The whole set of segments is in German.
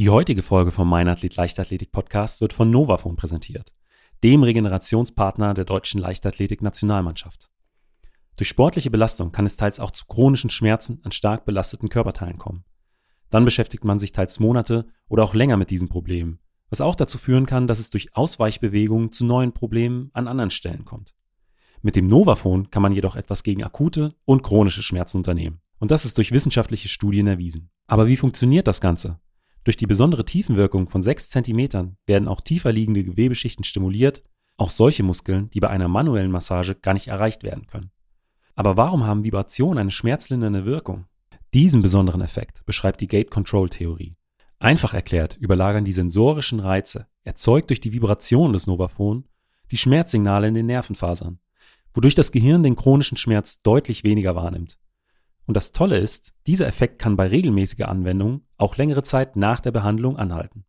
Die heutige Folge vom Mein Athlet Leichtathletik Podcast wird von Novafon präsentiert, dem Regenerationspartner der deutschen Leichtathletik Nationalmannschaft. Durch sportliche Belastung kann es teils auch zu chronischen Schmerzen an stark belasteten Körperteilen kommen. Dann beschäftigt man sich teils Monate oder auch länger mit diesen Problemen, was auch dazu führen kann, dass es durch Ausweichbewegungen zu neuen Problemen an anderen Stellen kommt. Mit dem Novafon kann man jedoch etwas gegen akute und chronische Schmerzen unternehmen. Und das ist durch wissenschaftliche Studien erwiesen. Aber wie funktioniert das Ganze? Durch die besondere Tiefenwirkung von 6 cm werden auch tiefer liegende Gewebeschichten stimuliert, auch solche Muskeln, die bei einer manuellen Massage gar nicht erreicht werden können. Aber warum haben Vibrationen eine schmerzlindernde Wirkung? Diesen besonderen Effekt beschreibt die Gate-Control-Theorie. Einfach erklärt überlagern die sensorischen Reize, erzeugt durch die Vibration des Novaphon, die Schmerzsignale in den Nervenfasern, wodurch das Gehirn den chronischen Schmerz deutlich weniger wahrnimmt. Und das Tolle ist, dieser Effekt kann bei regelmäßiger Anwendung auch längere Zeit nach der Behandlung anhalten.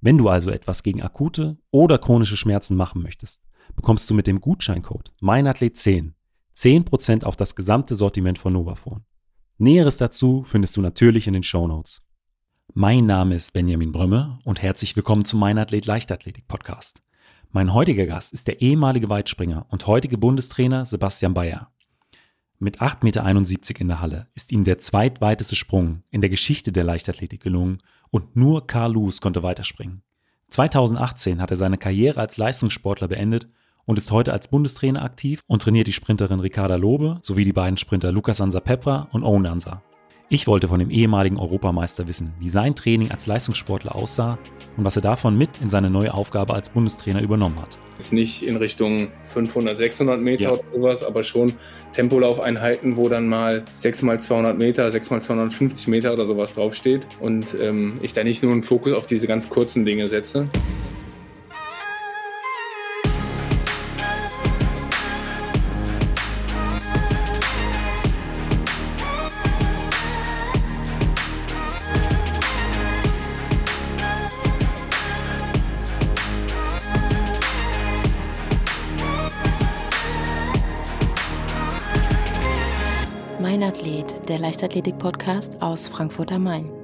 Wenn du also etwas gegen akute oder chronische Schmerzen machen möchtest, bekommst du mit dem Gutscheincode MeinAthlet10 10% auf das gesamte Sortiment von Novafon. Näheres dazu findest du natürlich in den Show Notes. Mein Name ist Benjamin Brömme und herzlich willkommen zum Mein Athlet Leichtathletik Podcast. Mein heutiger Gast ist der ehemalige Weitspringer und heutige Bundestrainer Sebastian Bayer. Mit 8,71 Meter in der Halle ist ihm der zweitweiteste Sprung in der Geschichte der Leichtathletik gelungen und nur Carl Lewis konnte weiterspringen. 2018 hat er seine Karriere als Leistungssportler beendet und ist heute als Bundestrainer aktiv und trainiert die Sprinterin Ricarda Lobe sowie die beiden Sprinter Lukas Ansa Pepra und Owen Ansa. Ich wollte von dem ehemaligen Europameister wissen, wie sein Training als Leistungssportler aussah und was er davon mit in seine neue Aufgabe als Bundestrainer übernommen hat. Ist nicht in Richtung 500, 600 Meter ja. oder sowas, aber schon Tempolaufeinheiten, wo dann mal 6 mal 200 Meter, 6 mal 250 Meter oder sowas draufsteht und ähm, ich da nicht nur einen Fokus auf diese ganz kurzen Dinge setze. Der Leichtathletik-Podcast aus Frankfurt am Main.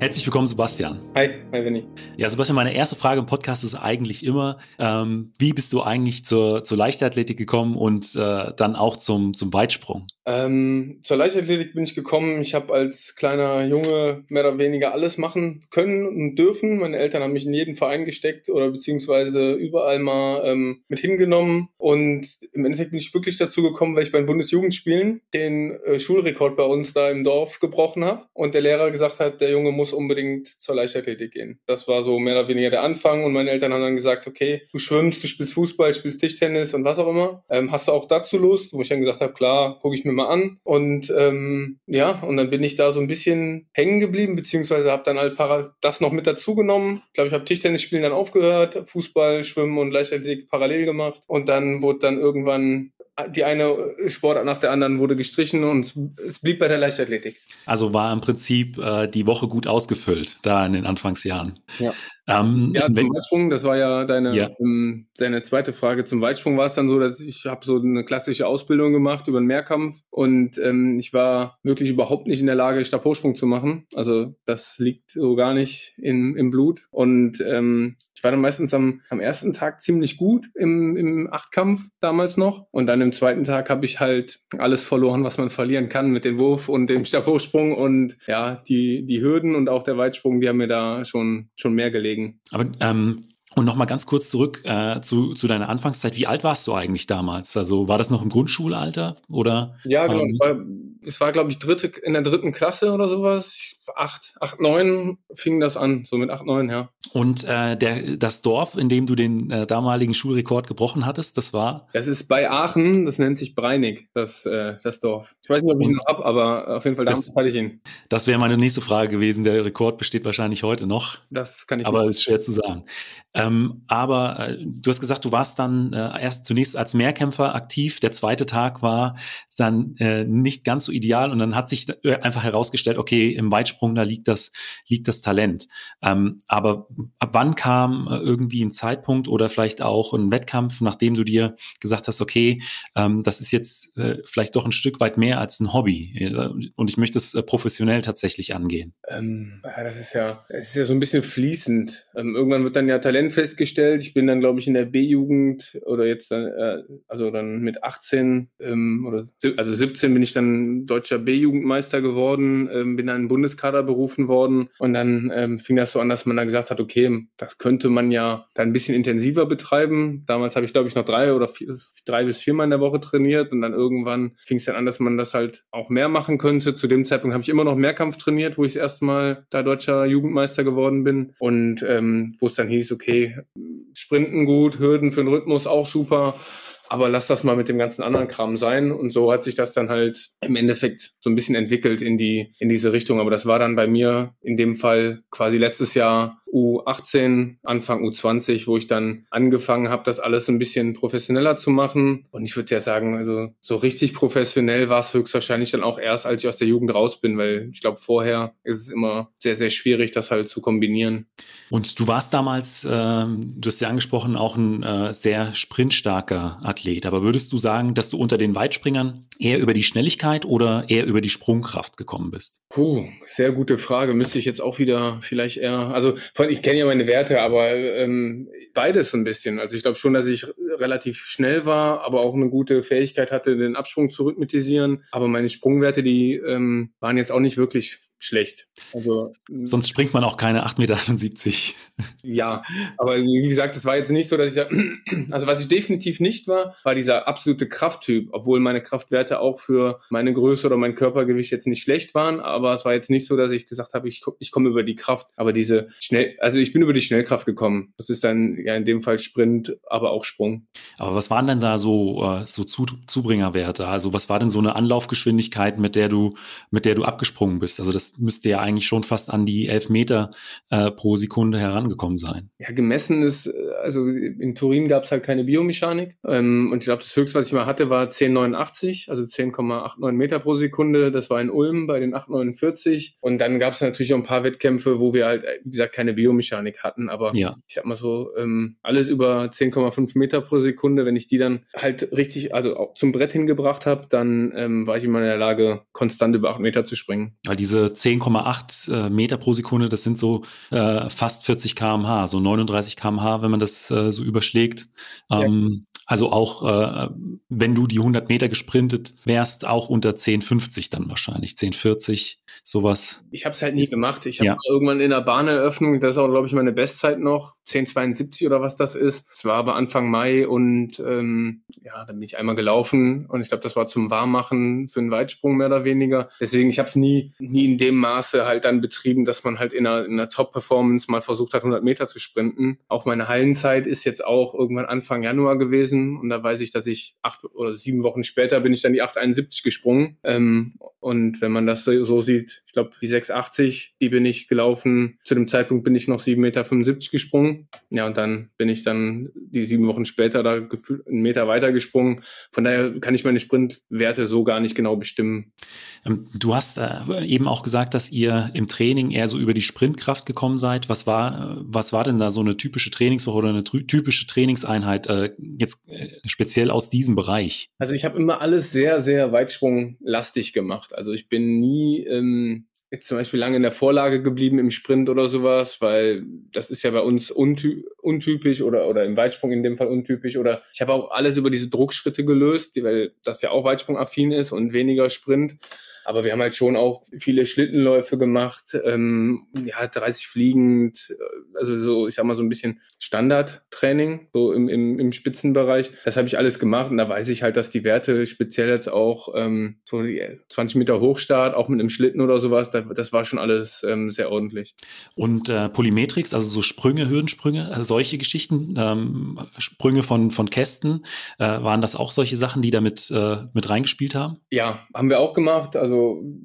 Herzlich willkommen, Sebastian. Hi, hi, Vinny. Ja, Sebastian, meine erste Frage im Podcast ist eigentlich immer, ähm, wie bist du eigentlich zur, zur Leichtathletik gekommen und äh, dann auch zum, zum Weitsprung? Ähm, zur Leichtathletik bin ich gekommen. Ich habe als kleiner Junge mehr oder weniger alles machen können und dürfen. Meine Eltern haben mich in jeden Verein gesteckt oder beziehungsweise überall mal ähm, mit hingenommen. Und im Endeffekt bin ich wirklich dazu gekommen, weil ich bei den Bundesjugendspielen den äh, Schulrekord bei uns da im Dorf gebrochen habe und der Lehrer gesagt hat, der Junge muss muss unbedingt zur Leichtathletik gehen. Das war so mehr oder weniger der Anfang und meine Eltern haben dann gesagt, okay, du schwimmst, du spielst Fußball, spielst Tischtennis und was auch immer. Ähm, hast du auch dazu Lust? Wo ich dann gesagt habe, klar, gucke ich mir mal an. Und ähm, ja, und dann bin ich da so ein bisschen hängen geblieben, beziehungsweise habe dann halt das noch mit dazu genommen. Ich glaube, ich habe Tischtennis spielen dann aufgehört, Fußball, Schwimmen und Leichtathletik parallel gemacht. Und dann wurde dann irgendwann die eine Sportart nach der anderen wurde gestrichen und es blieb bei der Leichtathletik. Also war im Prinzip äh, die Woche gut ausgefüllt, da in den Anfangsjahren. Ja. Ähm, ja, zum Weitsprung, das war ja deine, ja. Ähm, deine zweite Frage. Zum Weitsprung war es dann so, dass ich habe so eine klassische Ausbildung gemacht über den Mehrkampf und ähm, ich war wirklich überhaupt nicht in der Lage, Stabhochsprung zu machen. Also das liegt so gar nicht in, im Blut. Und ähm, ich war dann meistens am, am ersten Tag ziemlich gut im, im Achtkampf damals noch. Und dann im zweiten Tag habe ich halt alles verloren, was man verlieren kann mit dem Wurf und dem Stabhochsprung. Und ja, die, die Hürden und auch der Weitsprung, die haben mir da schon, schon mehr gelegen. Aber ähm, und nochmal ganz kurz zurück äh, zu, zu deiner Anfangszeit. Wie alt warst du eigentlich damals? Also war das noch im Grundschulalter oder? Ja, genau. Ähm, es war, es war glaube ich, dritte, in der dritten Klasse oder sowas acht, acht, neun fing das an, so mit acht, neun, ja. Und äh, der, das Dorf, in dem du den äh, damaligen Schulrekord gebrochen hattest, das war? Das ist bei Aachen, das nennt sich Breinig, das, äh, das Dorf. Ich weiß nicht, ob ich ihn noch habe, aber auf jeden Fall damals hatte ich ihn. Das wäre meine nächste Frage gewesen. Der Rekord besteht wahrscheinlich heute noch. Das kann ich Aber nicht. ist schwer zu sagen. Ähm, aber äh, du hast gesagt, du warst dann äh, erst zunächst als Mehrkämpfer aktiv. Der zweite Tag war dann äh, nicht ganz so ideal und dann hat sich einfach herausgestellt, okay, im Weitsprung, da liegt das, liegt das Talent. Ähm, aber ab wann kam äh, irgendwie ein Zeitpunkt oder vielleicht auch ein Wettkampf, nachdem du dir gesagt hast, okay, ähm, das ist jetzt äh, vielleicht doch ein Stück weit mehr als ein Hobby äh, und ich möchte es professionell tatsächlich angehen? Ähm, das ist ja, es ist ja so ein bisschen fließend. Ähm, irgendwann wird dann ja Talent festgestellt. Ich bin dann, glaube ich, in der B-Jugend oder jetzt dann, also dann mit 18 ähm, oder also 17 bin ich dann deutscher B-Jugendmeister geworden, bin dann in den Bundeskader berufen worden und dann fing das so an, dass man dann gesagt hat, okay, das könnte man ja dann ein bisschen intensiver betreiben. Damals habe ich, glaube ich, noch drei oder vier, drei bis viermal in der Woche trainiert und dann irgendwann fing es dann an, dass man das halt auch mehr machen könnte. Zu dem Zeitpunkt habe ich immer noch Mehrkampf trainiert, wo ich das erste Mal da deutscher Jugendmeister geworden bin und ähm, wo es dann hieß, okay, Sprinten gut, Hürden für den Rhythmus auch super aber lass das mal mit dem ganzen anderen Kram sein. Und so hat sich das dann halt im Endeffekt so ein bisschen entwickelt in die, in diese Richtung. Aber das war dann bei mir in dem Fall quasi letztes Jahr U18, Anfang U20, wo ich dann angefangen habe, das alles ein bisschen professioneller zu machen. Und ich würde ja sagen, also so richtig professionell war es höchstwahrscheinlich dann auch erst, als ich aus der Jugend raus bin, weil ich glaube, vorher ist es immer sehr, sehr schwierig, das halt zu kombinieren. Und du warst damals, äh, du hast ja angesprochen, auch ein äh, sehr sprintstarker Athlet. Aber würdest du sagen, dass du unter den Weitspringern eher über die Schnelligkeit oder eher über die Sprungkraft gekommen bist? Puh, sehr gute Frage. Müsste ich jetzt auch wieder vielleicht eher, also ich kenne ja meine Werte, aber ähm, beides so ein bisschen. Also ich glaube schon, dass ich relativ schnell war, aber auch eine gute Fähigkeit hatte, den Absprung zu rhythmisieren. Aber meine Sprungwerte, die ähm, waren jetzt auch nicht wirklich schlecht. Also sonst springt man auch keine 8,71 Meter. Ja, aber wie gesagt, es war jetzt nicht so, dass ich da, also was ich definitiv nicht war, war dieser absolute Krafttyp, obwohl meine Kraftwerte auch für meine Größe oder mein Körpergewicht jetzt nicht schlecht waren, aber es war jetzt nicht so, dass ich gesagt habe, ich, ich komme über die Kraft, aber diese schnell, also ich bin über die Schnellkraft gekommen. Das ist dann ja in dem Fall Sprint, aber auch Sprung. Aber was waren denn da so äh, so Zubringerwerte? Also was war denn so eine Anlaufgeschwindigkeit, mit der du mit der du abgesprungen bist? Also das müsste ja eigentlich schon fast an die elf Meter äh, pro Sekunde herangekommen sein. Ja, gemessen ist, äh, also in Turin gab es halt keine Biomechanik. Ähm, und ich glaube, das höchste, was ich mal hatte, war 10,89, also 10,89 Meter pro Sekunde. Das war in Ulm bei den 8,49. Und dann gab es natürlich auch ein paar Wettkämpfe, wo wir halt, wie gesagt, keine Biomechanik hatten. Aber ja. ich sag mal so, ähm, alles über 10,5 Meter pro Sekunde, wenn ich die dann halt richtig, also auch zum Brett hingebracht habe, dann ähm, war ich immer in der Lage, konstant über 8 Meter zu springen. Weil diese 10,8 äh, Meter pro Sekunde, das sind so äh, fast 40 km/h, so 39 km/h, wenn man das äh, so überschlägt. Ähm, also auch, äh, wenn du die 100 Meter gesprintet wärst, auch unter 10,50 dann wahrscheinlich, 10,40, sowas. Ich habe es halt nie gemacht. Ich habe ja. irgendwann in der Bahneröffnung, das ist auch, glaube ich, meine Bestzeit noch, 10,72 oder was das ist. Es war aber Anfang Mai und ähm, ja, dann bin ich einmal gelaufen und ich glaube, das war zum Warmmachen für einen Weitsprung mehr oder weniger. Deswegen, ich habe es nie, nie in dem Maße halt dann betrieben, dass man halt in einer, in einer Top-Performance mal versucht hat, 100 Meter zu sprinten. Auch meine Hallenzeit ist jetzt auch irgendwann Anfang Januar gewesen gewesen und da weiß ich, dass ich acht oder sieben Wochen später bin ich dann die 871 gesprungen. Ähm, und wenn man das so sieht, ich glaube, die 680, die bin ich gelaufen. Zu dem Zeitpunkt bin ich noch 7,75 Meter gesprungen. Ja, und dann bin ich dann die sieben Wochen später da gefühlt einen Meter weiter gesprungen. Von daher kann ich meine Sprintwerte so gar nicht genau bestimmen. Ähm, du hast äh, eben auch gesagt, dass ihr im Training eher so über die Sprintkraft gekommen seid. Was war, äh, was war denn da so eine typische Trainingswoche oder eine typische Trainingseinheit äh, jetzt speziell aus diesem Bereich? Also ich habe immer alles sehr, sehr weitsprunglastig gemacht. Also ich bin nie ähm, zum Beispiel lange in der Vorlage geblieben im Sprint oder sowas, weil das ist ja bei uns unty untypisch oder, oder im Weitsprung in dem Fall untypisch. Oder ich habe auch alles über diese Druckschritte gelöst, weil das ja auch Weitsprungaffin ist und weniger Sprint. Aber wir haben halt schon auch viele Schlittenläufe gemacht, ähm, ja, 30 fliegend, äh, also so, ich sag mal, so ein bisschen Standardtraining, so im, im, im Spitzenbereich. Das habe ich alles gemacht und da weiß ich halt, dass die Werte speziell jetzt auch ähm, so 20 Meter Hochstart, auch mit einem Schlitten oder sowas, da, das war schon alles ähm, sehr ordentlich. Und äh, Polymetrix, also so Sprünge, Hürdensprünge, äh, solche Geschichten, ähm, Sprünge von, von Kästen, äh, waren das auch solche Sachen, die damit äh, mit reingespielt haben? Ja, haben wir auch gemacht. Also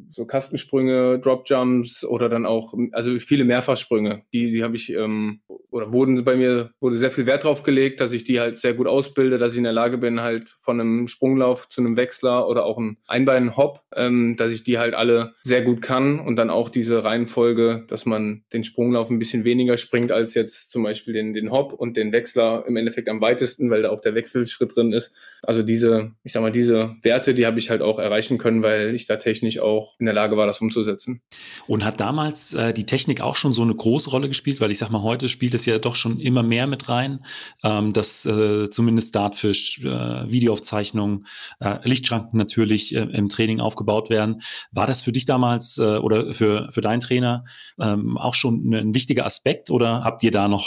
so Kastensprünge, Dropjumps oder dann auch, also viele Mehrfachsprünge, die, die habe ich, ähm, oder wurden bei mir, wurde sehr viel Wert drauf gelegt, dass ich die halt sehr gut ausbilde, dass ich in der Lage bin, halt von einem Sprunglauf zu einem Wechsler oder auch einem Einbein-Hop, ähm, dass ich die halt alle sehr gut kann und dann auch diese Reihenfolge, dass man den Sprunglauf ein bisschen weniger springt als jetzt zum Beispiel den, den Hop und den Wechsler im Endeffekt am weitesten, weil da auch der Wechselschritt drin ist. Also diese, ich sag mal, diese Werte, die habe ich halt auch erreichen können, weil ich da technisch auch in der Lage war, das umzusetzen. Und hat damals äh, die Technik auch schon so eine große Rolle gespielt? Weil ich sag mal, heute spielt es ja doch schon immer mehr mit rein, ähm, dass äh, zumindest Dartfish, äh, Videoaufzeichnungen, äh, Lichtschranken natürlich äh, im Training aufgebaut werden. War das für dich damals äh, oder für, für deinen Trainer ähm, auch schon ein wichtiger Aspekt oder habt ihr da noch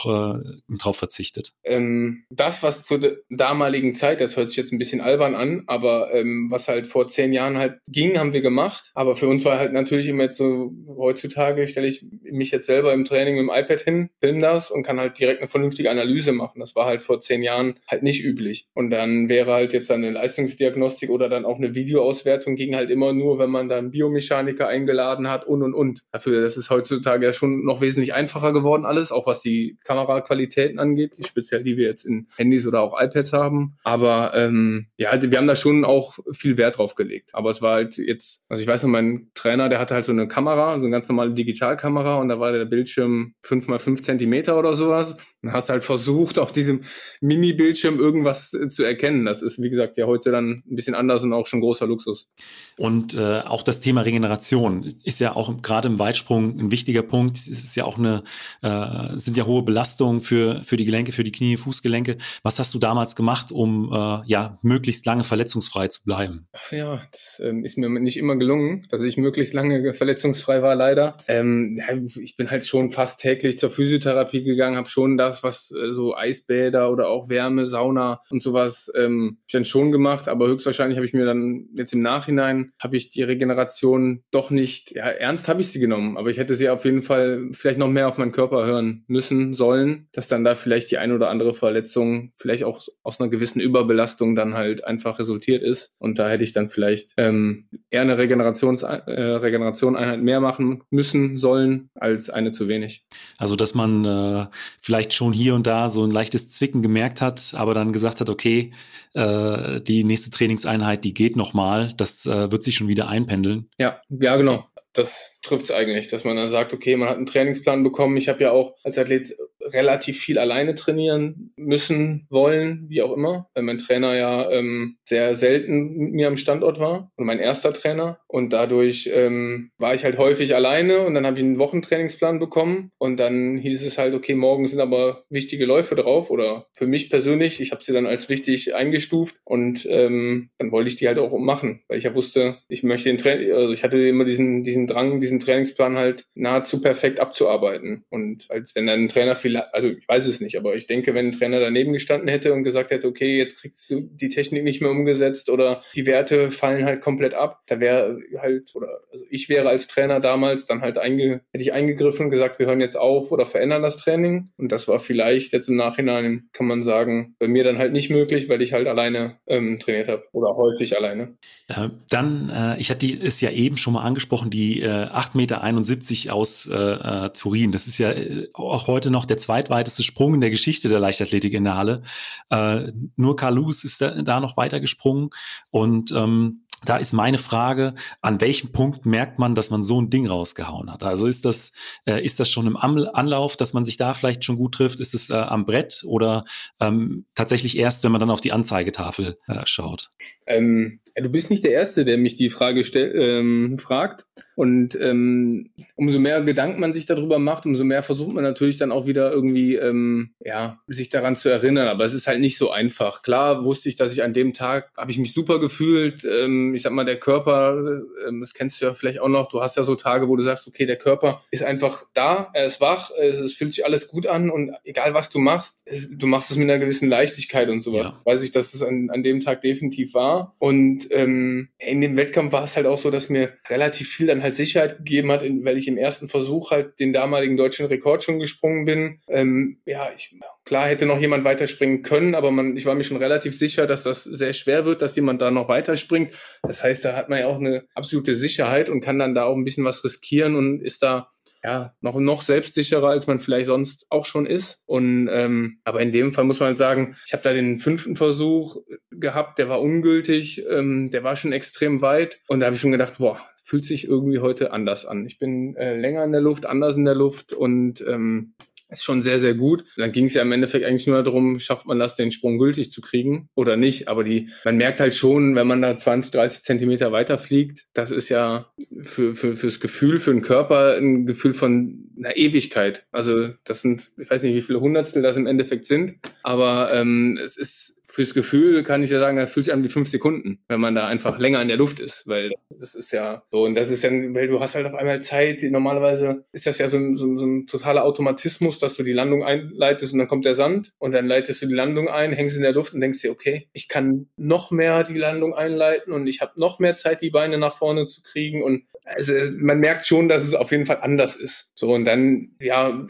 drauf verzichtet? Ähm, das, was zur damaligen Zeit, das hört sich jetzt ein bisschen albern an, aber ähm, was halt vor zehn Jahren halt ging, haben wir gemacht. Aber für uns war halt natürlich immer jetzt so, heutzutage stelle ich mich jetzt selber im Training mit dem iPad hin, film das und kann halt direkt eine vernünftige Analyse machen. Das war halt vor zehn Jahren halt nicht üblich. Und dann wäre halt jetzt eine Leistungsdiagnostik oder dann auch eine Videoauswertung ging halt immer nur, wenn man dann Biomechaniker eingeladen hat und und und. Dafür, das ist heutzutage ja schon noch wesentlich einfacher geworden alles, auch was die Kameraqualitäten angeht, speziell die wir jetzt in Handys oder auch iPads haben. Aber ähm, ja, wir haben da schon auch viel Wert drauf gelegt. Aber es war halt jetzt, also ich weiß noch, mein Trainer, der hatte halt so eine Kamera, so eine ganz normale Digitalkamera und da war der Bildschirm fünf mal fünf Zentimeter oder sowas. Dann hast du halt versucht, auf diesem Mini-Bildschirm irgendwas äh, zu erkennen. Das ist, wie gesagt, ja heute dann ein bisschen anders und auch schon großer Luxus. Und äh, auch das Thema Regeneration ist ja auch gerade im Weitsprung ein wichtiger Punkt. Es ist ja auch eine, äh, sind ja hohe Belastungen für, für die Gelenke, für die Knie, Fußgelenke. Was hast du damals gemacht, um äh, ja möglichst lange verletzungsfrei zu bleiben? Ja, das ähm, ist mir nicht immer gelungen, dass ich möglichst lange verletzungsfrei war, leider. Ähm, ich bin halt schon fast täglich zur Physiotherapie gegangen, habe schon das, was äh, so Eisbäder oder auch Wärme, Sauna und sowas, ähm, ich dann schon gemacht, aber höchstwahrscheinlich habe ich mir dann jetzt im Nachhinein habe ich die Regeneration doch nicht, ja, ernst habe ich sie genommen, aber ich hätte sie auf jeden Fall vielleicht noch mehr auf meinen Körper hören müssen, sollen, dass dann da vielleicht die ein oder andere Verletzung vielleicht auch aus einer gewissen Überbelastung dann halt einfach resultiert ist und da hätte ich dann vielleicht ähm, eher eine Regenerations äh, Regeneration Einheit mehr machen müssen sollen als eine zu wenig. Also dass man äh, vielleicht schon hier und da so ein leichtes Zwicken gemerkt hat, aber dann gesagt hat, okay, äh, die nächste Trainingseinheit, die geht nochmal, das äh, wird sich schon wieder einpendeln. Ja, ja, genau. Das trifft es eigentlich, dass man dann sagt, okay, man hat einen Trainingsplan bekommen. Ich habe ja auch als Athlet relativ viel alleine trainieren müssen, wollen, wie auch immer, weil mein Trainer ja ähm, sehr selten mit mir am Standort war und mein erster Trainer. Und dadurch ähm, war ich halt häufig alleine und dann habe ich einen Wochentrainingsplan bekommen und dann hieß es halt, okay, morgen sind aber wichtige Läufe drauf oder für mich persönlich, ich habe sie dann als wichtig eingestuft und ähm, dann wollte ich die halt auch machen, weil ich ja wusste, ich möchte den Training, also ich hatte immer diesen, diesen Drang, diesen Trainingsplan halt nahezu perfekt abzuarbeiten. Und als wenn dann ein Trainer vielleicht, also ich weiß es nicht, aber ich denke, wenn ein Trainer daneben gestanden hätte und gesagt hätte, okay, jetzt kriegst du die Technik nicht mehr umgesetzt oder die Werte fallen halt komplett ab, da wäre halt, oder also ich wäre als Trainer damals dann halt einge, hätte ich eingegriffen und gesagt, wir hören jetzt auf oder verändern das Training. Und das war vielleicht jetzt im Nachhinein, kann man sagen, bei mir dann halt nicht möglich, weil ich halt alleine ähm, trainiert habe oder häufig alleine. Äh, dann, äh, ich hatte es ja eben schon mal angesprochen, die äh, 8,71 Meter aus äh, äh, Turin. Das ist ja äh, auch heute noch der zweitweiteste Sprung in der Geschichte der Leichtathletik in der Halle. Äh, nur Carl Lewis ist da, da noch weiter gesprungen und ähm, da ist meine Frage, an welchem Punkt merkt man, dass man so ein Ding rausgehauen hat? Also ist das, äh, ist das schon im Anlauf, dass man sich da vielleicht schon gut trifft? Ist es äh, am Brett oder ähm, tatsächlich erst, wenn man dann auf die Anzeigetafel äh, schaut? Ähm, du bist nicht der Erste, der mich die Frage stell, ähm, fragt. Und ähm, umso mehr Gedanken man sich darüber macht, umso mehr versucht man natürlich dann auch wieder irgendwie, ähm, ja, sich daran zu erinnern. Aber es ist halt nicht so einfach. Klar wusste ich, dass ich an dem Tag, habe ich mich super gefühlt. Ähm, ich sag mal, der Körper, ähm, das kennst du ja vielleicht auch noch, du hast ja so Tage, wo du sagst, okay, der Körper ist einfach da, er ist wach, es, es fühlt sich alles gut an und egal was du machst, es, du machst es mit einer gewissen Leichtigkeit und sowas. Ja. Weiß ich, dass es an, an dem Tag definitiv war. Und ähm, in dem Wettkampf war es halt auch so, dass mir relativ viel dann halt Sicherheit gegeben hat, weil ich im ersten Versuch halt den damaligen deutschen Rekord schon gesprungen bin. Ähm, ja, ich, klar hätte noch jemand weiterspringen können, aber man, ich war mir schon relativ sicher, dass das sehr schwer wird, dass jemand da noch weiterspringt. Das heißt, da hat man ja auch eine absolute Sicherheit und kann dann da auch ein bisschen was riskieren und ist da ja noch noch selbstsicherer, als man vielleicht sonst auch schon ist. Und ähm, aber in dem Fall muss man halt sagen, ich habe da den fünften Versuch gehabt, der war ungültig, ähm, der war schon extrem weit und da habe ich schon gedacht, boah, fühlt sich irgendwie heute anders an. Ich bin äh, länger in der Luft, anders in der Luft und ähm, ist schon sehr, sehr gut. Dann ging es ja im Endeffekt eigentlich nur darum, schafft man das, den Sprung gültig zu kriegen oder nicht. Aber die, man merkt halt schon, wenn man da 20, 30 Zentimeter weiterfliegt, das ist ja für, für, fürs Gefühl, für den Körper ein Gefühl von einer Ewigkeit. Also das sind, ich weiß nicht, wie viele Hundertstel das im Endeffekt sind, aber ähm, es ist fürs Gefühl kann ich ja sagen, das fühlt sich an wie fünf Sekunden, wenn man da einfach länger in der Luft ist, weil das ist ja so und das ist ja, weil du hast halt auf einmal Zeit, normalerweise ist das ja so ein, so, so ein totaler Automatismus, dass du die Landung einleitest und dann kommt der Sand und dann leitest du die Landung ein, hängst in der Luft und denkst dir, okay, ich kann noch mehr die Landung einleiten und ich habe noch mehr Zeit, die Beine nach vorne zu kriegen und also man merkt schon, dass es auf jeden Fall anders ist. So und dann, ja,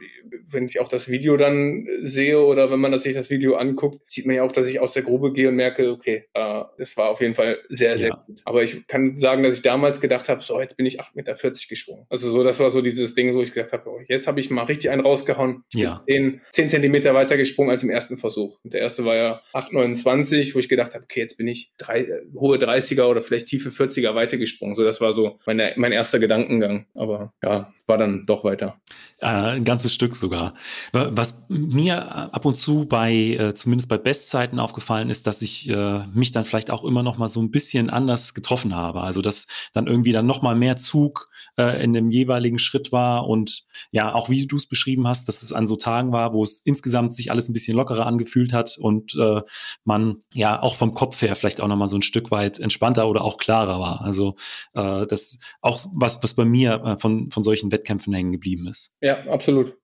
wenn ich auch das Video dann sehe oder wenn man sich das Video anguckt, sieht man ja auch, dass ich aus der Grube gehe und merke, okay, äh, das war auf jeden Fall sehr, sehr ja. gut. Aber ich kann sagen, dass ich damals gedacht habe, so, jetzt bin ich 8,40 Meter gesprungen. Also so, das war so dieses Ding, wo ich gedacht habe, oh, jetzt habe ich mal richtig einen rausgehauen. Ich ja. bin 10, 10 Zentimeter weiter gesprungen als im ersten Versuch. Und der erste war ja 8,29, wo ich gedacht habe, okay, jetzt bin ich drei, hohe 30er oder vielleicht tiefe 40er weiter gesprungen. So, das war so meine, mein erster Gedankengang. Aber ja, war dann doch weiter. Äh, ein ganzes Stück sogar. Was mir ab und zu bei, äh, zumindest bei Bestzeiten aufgefallen ist, dass ich äh, mich dann vielleicht auch immer noch mal so ein bisschen anders getroffen habe. Also dass dann irgendwie dann noch mal mehr Zug in dem jeweiligen Schritt war und ja, auch wie du es beschrieben hast, dass es an so Tagen war, wo es insgesamt sich alles ein bisschen lockerer angefühlt hat und man ja auch vom Kopf her vielleicht auch noch mal so ein Stück weit entspannter oder auch klarer war. Also äh, das auch was, was bei mir von, von solchen Wettkämpfen hängen geblieben ist. Ja, absolut.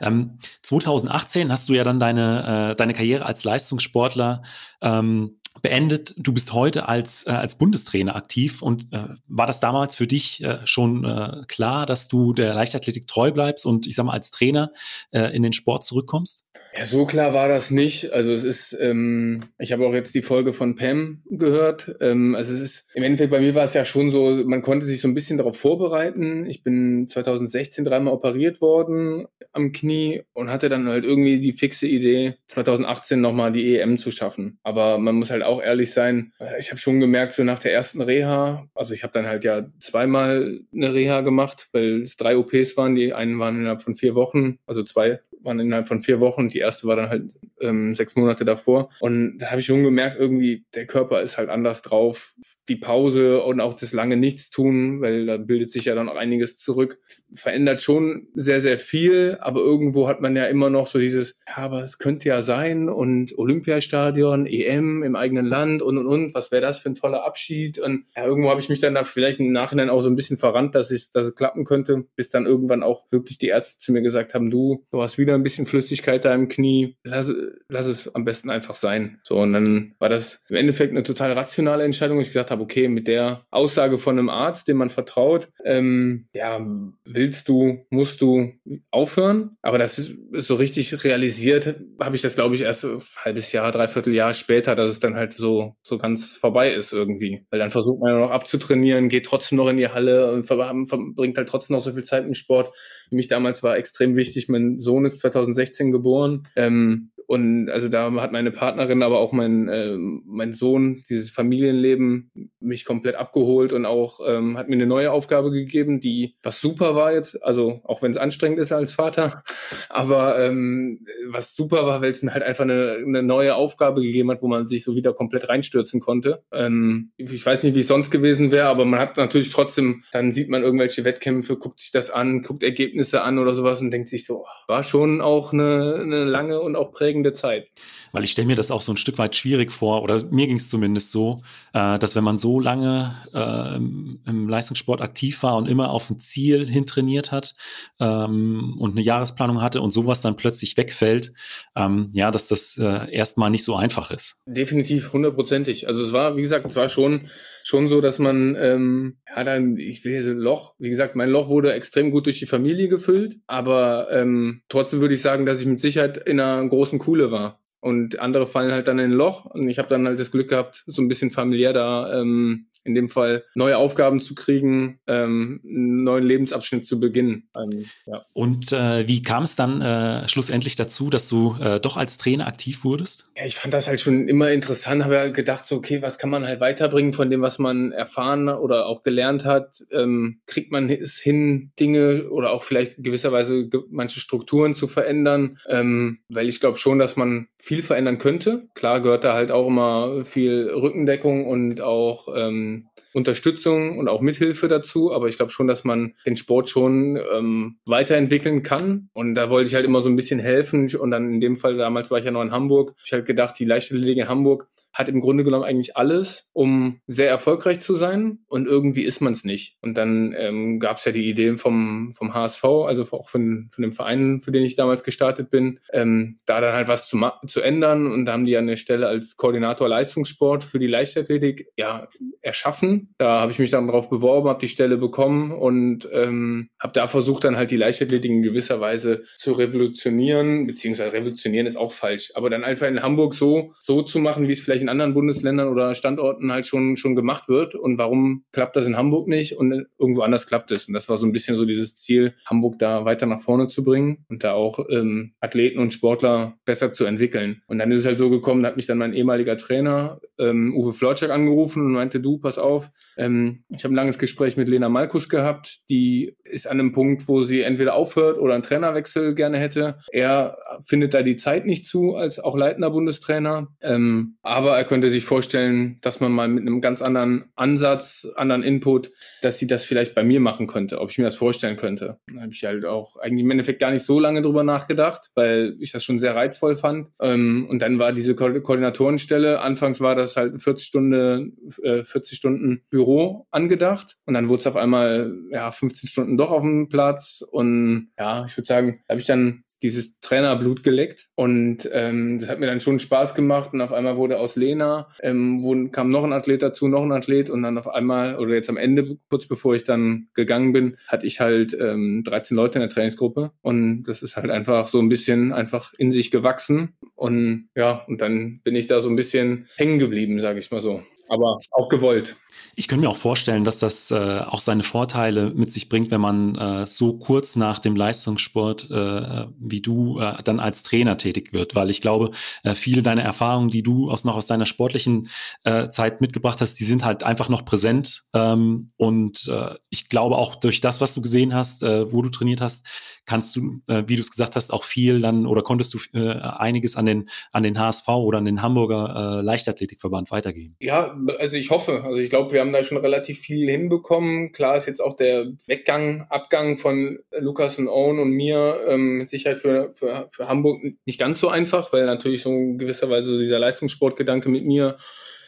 Ähm, 2018 hast du ja dann deine, äh, deine Karriere als Leistungssportler ähm, beendet. Du bist heute als, äh, als Bundestrainer aktiv und äh, war das damals für dich äh, schon äh, klar, dass du der Leichtathletik treu bleibst und ich sag mal als Trainer äh, in den Sport zurückkommst? Ja, so klar war das nicht. Also es ist, ähm, ich habe auch jetzt die Folge von Pam gehört. Ähm, also es ist, im Endeffekt bei mir war es ja schon so, man konnte sich so ein bisschen darauf vorbereiten. Ich bin 2016 dreimal operiert worden am Knie und hatte dann halt irgendwie die fixe Idee, 2018 nochmal die EM zu schaffen. Aber man muss halt auch ehrlich sein, ich habe schon gemerkt, so nach der ersten Reha, also ich habe dann halt ja zweimal eine Reha gemacht, weil es drei OPs waren, die einen waren innerhalb von vier Wochen, also zwei waren innerhalb von vier Wochen. Die erste war dann halt ähm, sechs Monate davor. Und da habe ich schon gemerkt, irgendwie, der Körper ist halt anders drauf. Die Pause und auch das lange Nichtstun, weil da bildet sich ja dann auch einiges zurück, verändert schon sehr, sehr viel. Aber irgendwo hat man ja immer noch so dieses, ja, aber es könnte ja sein und Olympiastadion, EM im eigenen Land und und und, was wäre das für ein toller Abschied? Und ja, irgendwo habe ich mich dann da vielleicht im Nachhinein auch so ein bisschen verrannt, dass, ich, dass es klappen könnte, bis dann irgendwann auch wirklich die Ärzte zu mir gesagt haben, du, du hast wieder wieder ein bisschen Flüssigkeit da im Knie, lass, lass es am besten einfach sein. So, und dann war das im Endeffekt eine total rationale Entscheidung, ich gesagt habe, okay, mit der Aussage von einem Arzt, dem man vertraut, ähm, ja, willst du, musst du aufhören? Aber das ist, so richtig realisiert, habe ich das, glaube ich, erst ein halbes Jahr, dreiviertel Jahr später, dass es dann halt so, so ganz vorbei ist irgendwie. Weil dann versucht man ja noch abzutrainieren, geht trotzdem noch in die Halle und verbringt halt trotzdem noch so viel Zeit im Sport. Für mich damals war extrem wichtig, mein Sohn ist 2016 geboren. Ähm, und also da hat meine Partnerin, aber auch mein, äh, mein Sohn, dieses Familienleben mich komplett abgeholt und auch ähm, hat mir eine neue Aufgabe gegeben, die was super war jetzt, also auch wenn es anstrengend ist als Vater, aber ähm, was super war, weil es mir halt einfach eine, eine neue Aufgabe gegeben hat, wo man sich so wieder komplett reinstürzen konnte. Ähm, ich weiß nicht, wie es sonst gewesen wäre, aber man hat natürlich trotzdem, dann sieht man irgendwelche Wettkämpfe, guckt sich das an, guckt Ergebnisse an oder sowas und denkt sich so, war schon auch eine, eine lange und auch prägende aufregende Zeit. Weil ich stelle mir das auch so ein Stück weit schwierig vor, oder mir ging es zumindest so, äh, dass wenn man so lange äh, im Leistungssport aktiv war und immer auf ein Ziel hintrainiert hat ähm, und eine Jahresplanung hatte und sowas dann plötzlich wegfällt, ähm, ja, dass das äh, erstmal nicht so einfach ist. Definitiv hundertprozentig. Also es war, wie gesagt, es war schon schon so, dass man, ähm, ja, dann, ich will so Loch, wie gesagt, mein Loch wurde extrem gut durch die Familie gefüllt, aber ähm, trotzdem würde ich sagen, dass ich mit Sicherheit in einer großen Kuhle war. Und andere fallen halt dann in ein Loch. Und ich habe dann halt das Glück gehabt, so ein bisschen familiär da ähm, in dem Fall neue Aufgaben zu kriegen, ähm, einen neuen Lebensabschnitt zu beginnen. Ähm, ja. Und äh, wie kam es dann äh, schlussendlich dazu, dass du äh, doch als Trainer aktiv wurdest? Ja, ich fand das halt schon immer interessant, habe halt gedacht, so, okay, was kann man halt weiterbringen von dem, was man erfahren oder auch gelernt hat? Ähm, kriegt man es hin, Dinge oder auch vielleicht gewisserweise manche Strukturen zu verändern? Ähm, weil ich glaube schon, dass man viel verändern könnte. Klar gehört da halt auch immer viel Rückendeckung und auch ähm, Unterstützung und auch Mithilfe dazu, aber ich glaube schon, dass man den Sport schon ähm, weiterentwickeln kann. Und da wollte ich halt immer so ein bisschen helfen. Und dann in dem Fall, damals war ich ja noch in Hamburg, ich halt gedacht, die Leichtathletik in Hamburg hat im Grunde genommen eigentlich alles, um sehr erfolgreich zu sein und irgendwie ist man es nicht. Und dann ähm, gab es ja die Idee vom, vom HSV, also auch von, von dem Verein, für den ich damals gestartet bin, ähm, da dann halt was zu, zu ändern und da haben die ja eine Stelle als Koordinator Leistungssport für die Leichtathletik ja erschaffen. Da habe ich mich dann darauf beworben, habe die Stelle bekommen und ähm, habe da versucht dann halt die Leichtathletik in gewisser Weise zu revolutionieren, beziehungsweise revolutionieren ist auch falsch, aber dann einfach in Hamburg so, so zu machen, wie es vielleicht in anderen Bundesländern oder Standorten halt schon, schon gemacht wird. Und warum klappt das in Hamburg nicht und irgendwo anders klappt es? Und das war so ein bisschen so dieses Ziel, Hamburg da weiter nach vorne zu bringen und da auch ähm, Athleten und Sportler besser zu entwickeln. Und dann ist es halt so gekommen, da hat mich dann mein ehemaliger Trainer ähm, Uwe Florczak angerufen und meinte, du, pass auf, ähm, ich habe ein langes Gespräch mit Lena Malkus gehabt, die ist an einem Punkt, wo sie entweder aufhört oder einen Trainerwechsel gerne hätte. Er findet da die Zeit nicht zu als auch leitender Bundestrainer. Ähm, aber aber er könnte sich vorstellen, dass man mal mit einem ganz anderen Ansatz, anderen Input, dass sie das vielleicht bei mir machen könnte, ob ich mir das vorstellen könnte. Da habe ich halt auch eigentlich im Endeffekt gar nicht so lange drüber nachgedacht, weil ich das schon sehr reizvoll fand. Ähm, und dann war diese Ko Koordinatorenstelle, anfangs war das halt 40 Stunden, äh, 40 Stunden Büro angedacht und dann wurde es auf einmal ja 15 Stunden doch auf dem Platz und ja, ich würde sagen, da habe ich dann dieses Trainerblut geleckt. Und ähm, das hat mir dann schon Spaß gemacht. Und auf einmal wurde aus Lena, ähm, wo, kam noch ein Athlet dazu, noch ein Athlet. Und dann auf einmal, oder jetzt am Ende, kurz bevor ich dann gegangen bin, hatte ich halt ähm, 13 Leute in der Trainingsgruppe. Und das ist halt einfach so ein bisschen einfach in sich gewachsen. Und ja, und dann bin ich da so ein bisschen hängen geblieben, sage ich mal so. Aber auch gewollt. Ich könnte mir auch vorstellen, dass das äh, auch seine Vorteile mit sich bringt, wenn man äh, so kurz nach dem Leistungssport äh, wie du äh, dann als Trainer tätig wird, weil ich glaube, äh, viele deiner Erfahrungen, die du aus noch aus deiner sportlichen äh, Zeit mitgebracht hast, die sind halt einfach noch präsent ähm, und ich glaube auch durch das, was du gesehen hast, wo du trainiert hast, kannst du, wie du es gesagt hast, auch viel dann oder konntest du einiges an den an den HSV oder an den Hamburger Leichtathletikverband weitergeben. Ja, also ich hoffe, also ich glaube, wir haben da schon relativ viel hinbekommen. Klar ist jetzt auch der Weggang, Abgang von Lukas und Owen und mir ähm, mit Sicherheit für, für, für Hamburg nicht ganz so einfach, weil natürlich so in gewisser Weise dieser Leistungssportgedanke mit mir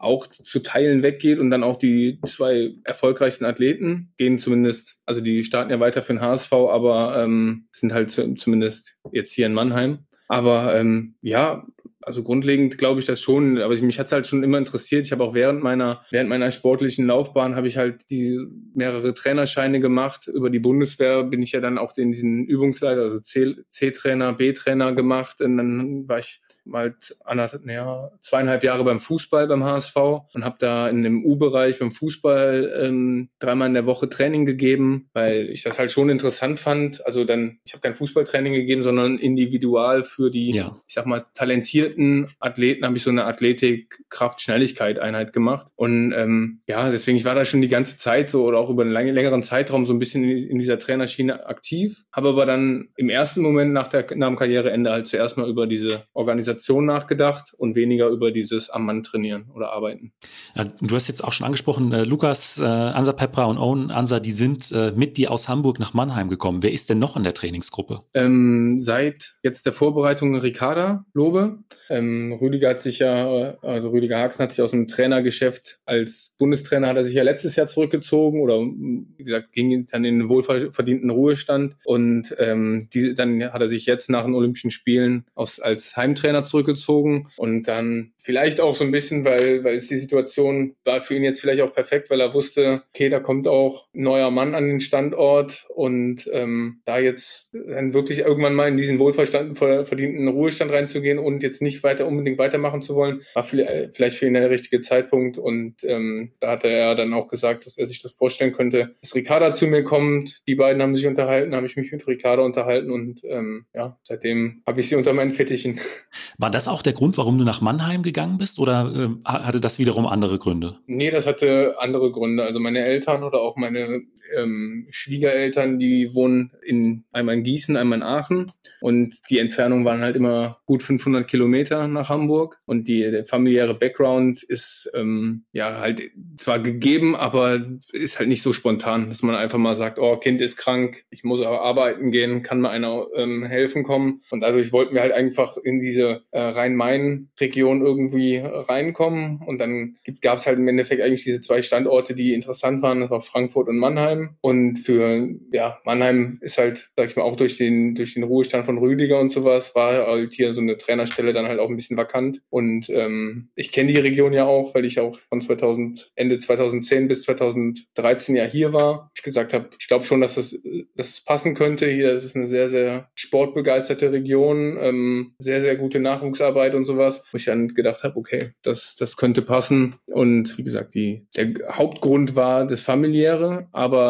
auch zu Teilen weggeht und dann auch die zwei erfolgreichsten Athleten gehen zumindest, also die starten ja weiter für den HSV, aber ähm, sind halt zumindest jetzt hier in Mannheim. Aber ähm, ja, also grundlegend glaube ich das schon, aber mich hat es halt schon immer interessiert. Ich habe auch während meiner, während meiner sportlichen Laufbahn habe ich halt die mehrere Trainerscheine gemacht. Über die Bundeswehr bin ich ja dann auch in diesen Übungsleiter, also C-Trainer, B-Trainer gemacht. Und dann war ich mal anderthalb, naja, zweieinhalb Jahre beim Fußball beim HSV und habe da in dem U-Bereich beim Fußball ähm, dreimal in der Woche Training gegeben, weil ich das halt schon interessant fand. Also dann, ich habe kein Fußballtraining gegeben, sondern individual für die, ja. ich sag mal, talentierten Athleten habe ich so eine Athletik, Kraft, Schnelligkeit Einheit gemacht. Und ähm, ja, deswegen, ich war da schon die ganze Zeit so oder auch über einen lange, längeren Zeitraum so ein bisschen in, in dieser Trainerschiene aktiv, habe aber dann im ersten Moment nach, der, nach dem Karriereende halt zuerst mal über diese Organisation Organisation nachgedacht und weniger über dieses am Mann trainieren oder arbeiten. Ja, du hast jetzt auch schon angesprochen, äh, Lukas, äh, Ansa Pepra und Owen Ansa, die sind äh, mit dir aus Hamburg nach Mannheim gekommen. Wer ist denn noch in der Trainingsgruppe? Ähm, seit jetzt der Vorbereitung Ricarda Lobe. Ähm, Rüdiger hat sich ja, also Rüdiger Haxen hat sich aus dem Trainergeschäft als Bundestrainer hat er sich ja letztes Jahr zurückgezogen oder wie gesagt ging dann in den wohlverdienten Ruhestand und ähm, die, dann hat er sich jetzt nach den Olympischen Spielen aus, als Heimtrainer zurückgezogen und dann vielleicht auch so ein bisschen, weil, weil es die Situation war für ihn jetzt vielleicht auch perfekt, weil er wusste, okay, da kommt auch ein neuer Mann an den Standort und ähm, da jetzt dann wirklich irgendwann mal in diesen wohlverdienten Ruhestand reinzugehen und jetzt nicht weiter unbedingt weitermachen zu wollen, war vielleicht für ihn der richtige Zeitpunkt und ähm, da hatte er dann auch gesagt, dass er sich das vorstellen könnte, dass Ricarda zu mir kommt. Die beiden haben sich unterhalten, habe ich mich mit Ricarda unterhalten und ähm, ja, seitdem habe ich sie unter meinen Fittichen. War das auch der Grund, warum du nach Mannheim gegangen bist oder äh, hatte das wiederum andere Gründe? Nee, das hatte andere Gründe. Also meine Eltern oder auch meine ähm, Schwiegereltern, die wohnen in einmal in Gießen, einmal in Aachen. Und die Entfernung waren halt immer gut 500 Kilometer nach Hamburg. Und die, der familiäre Background ist ähm, ja halt zwar gegeben, aber ist halt nicht so spontan, dass man einfach mal sagt, oh, Kind ist krank, ich muss aber arbeiten gehen, kann mir einer ähm, helfen kommen. Und dadurch wollten wir halt einfach in diese äh, Rhein-Main-Region irgendwie reinkommen. Und dann gab es halt im Endeffekt eigentlich diese zwei Standorte, die interessant waren, das war Frankfurt und Mannheim und für ja, Mannheim ist halt, sag ich mal, auch durch den, durch den Ruhestand von Rüdiger und sowas, war halt hier so eine Trainerstelle dann halt auch ein bisschen vakant. Und ähm, ich kenne die Region ja auch, weil ich auch von 2000, Ende 2010 bis 2013 ja hier war. Ich gesagt habe, ich glaube schon, dass es, dass es passen könnte. Hier ist es eine sehr, sehr sportbegeisterte Region, ähm, sehr, sehr gute Nachwuchsarbeit und sowas. Wo ich dann gedacht habe, okay, das, das könnte passen. Und wie gesagt, die, der Hauptgrund war das familiäre, aber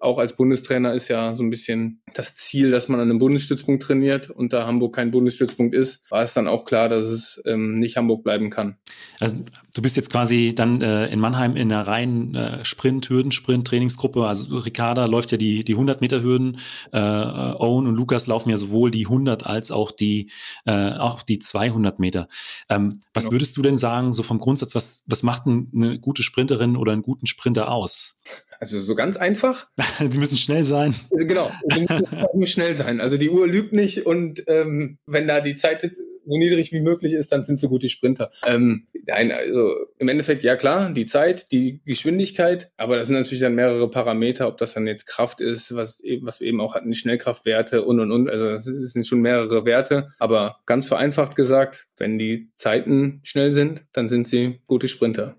auch als Bundestrainer ist ja so ein bisschen das Ziel, dass man an einem Bundesstützpunkt trainiert und da Hamburg kein Bundesstützpunkt ist, war es dann auch klar, dass es ähm, nicht Hamburg bleiben kann. Also du bist jetzt quasi dann äh, in Mannheim in einer reinen äh, Sprint, Hürdensprint, Trainingsgruppe. Also Ricarda läuft ja die, die 100 Meter Hürden, äh, Owen und Lukas laufen ja sowohl die 100 als auch die, äh, auch die 200 Meter. Ähm, was genau. würdest du denn sagen, so vom Grundsatz, was, was macht eine gute Sprinterin oder einen guten Sprinter aus? Also so ganz einfach. Sie müssen schnell sein. Also genau, sie müssen schnell sein. Also die Uhr lügt nicht und ähm, wenn da die Zeit so niedrig wie möglich ist, dann sind sie gute Sprinter. Ähm, nein, also im Endeffekt, ja klar, die Zeit, die Geschwindigkeit, aber das sind natürlich dann mehrere Parameter, ob das dann jetzt Kraft ist, was eben, was wir eben auch hatten, Schnellkraftwerte und und und. Also das sind schon mehrere Werte. Aber ganz vereinfacht gesagt, wenn die Zeiten schnell sind, dann sind sie gute Sprinter.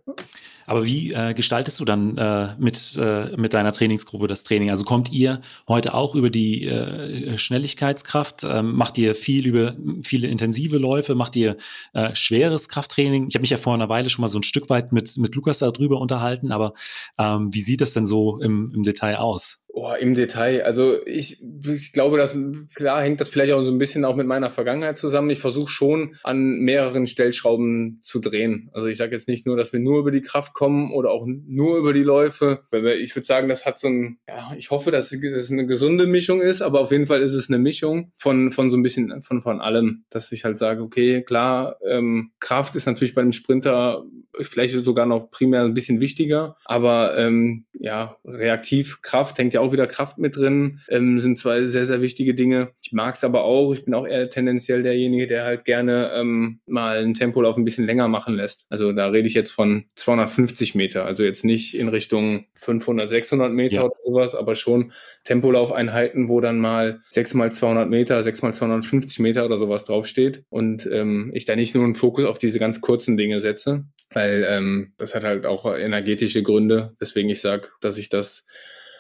Aber wie äh, gestaltest du dann äh, mit, äh, mit deiner Trainingsgruppe das Training? Also kommt ihr heute auch über die äh, Schnelligkeitskraft? Ähm, macht ihr viel über viele intensive Läufe? Macht ihr äh, schweres Krafttraining? Ich habe mich ja vor einer Weile schon mal so ein Stück weit mit, mit Lukas darüber unterhalten, aber ähm, wie sieht das denn so im, im Detail aus? Oh, im Detail. Also ich, ich glaube, dass klar hängt das vielleicht auch so ein bisschen auch mit meiner Vergangenheit zusammen. Ich versuche schon an mehreren Stellschrauben zu drehen. Also ich sage jetzt nicht nur, dass wir nur über die Kraft kommen oder auch nur über die Läufe. Ich würde sagen, das hat so ein, ja, ich hoffe, dass es eine gesunde Mischung ist, aber auf jeden Fall ist es eine Mischung von, von so ein bisschen von, von allem, dass ich halt sage, okay, klar, ähm, Kraft ist natürlich bei einem Sprinter vielleicht sogar noch primär ein bisschen wichtiger, aber ähm, ja, reaktiv Kraft hängt ja auch wieder Kraft mit drin, ähm, sind zwei sehr, sehr wichtige Dinge. Ich mag es aber auch, ich bin auch eher tendenziell derjenige, der halt gerne ähm, mal einen Tempolauf ein bisschen länger machen lässt. Also da rede ich jetzt von 250 Meter, also jetzt nicht in Richtung 500, 600 Meter ja. oder sowas, aber schon Tempolaufeinheiten, wo dann mal 6 mal 200 Meter, 6 mal 250 Meter oder sowas draufsteht und ähm, ich da nicht nur einen Fokus auf diese ganz kurzen Dinge setze, weil ähm, das hat halt auch energetische Gründe, weswegen ich sage, dass ich das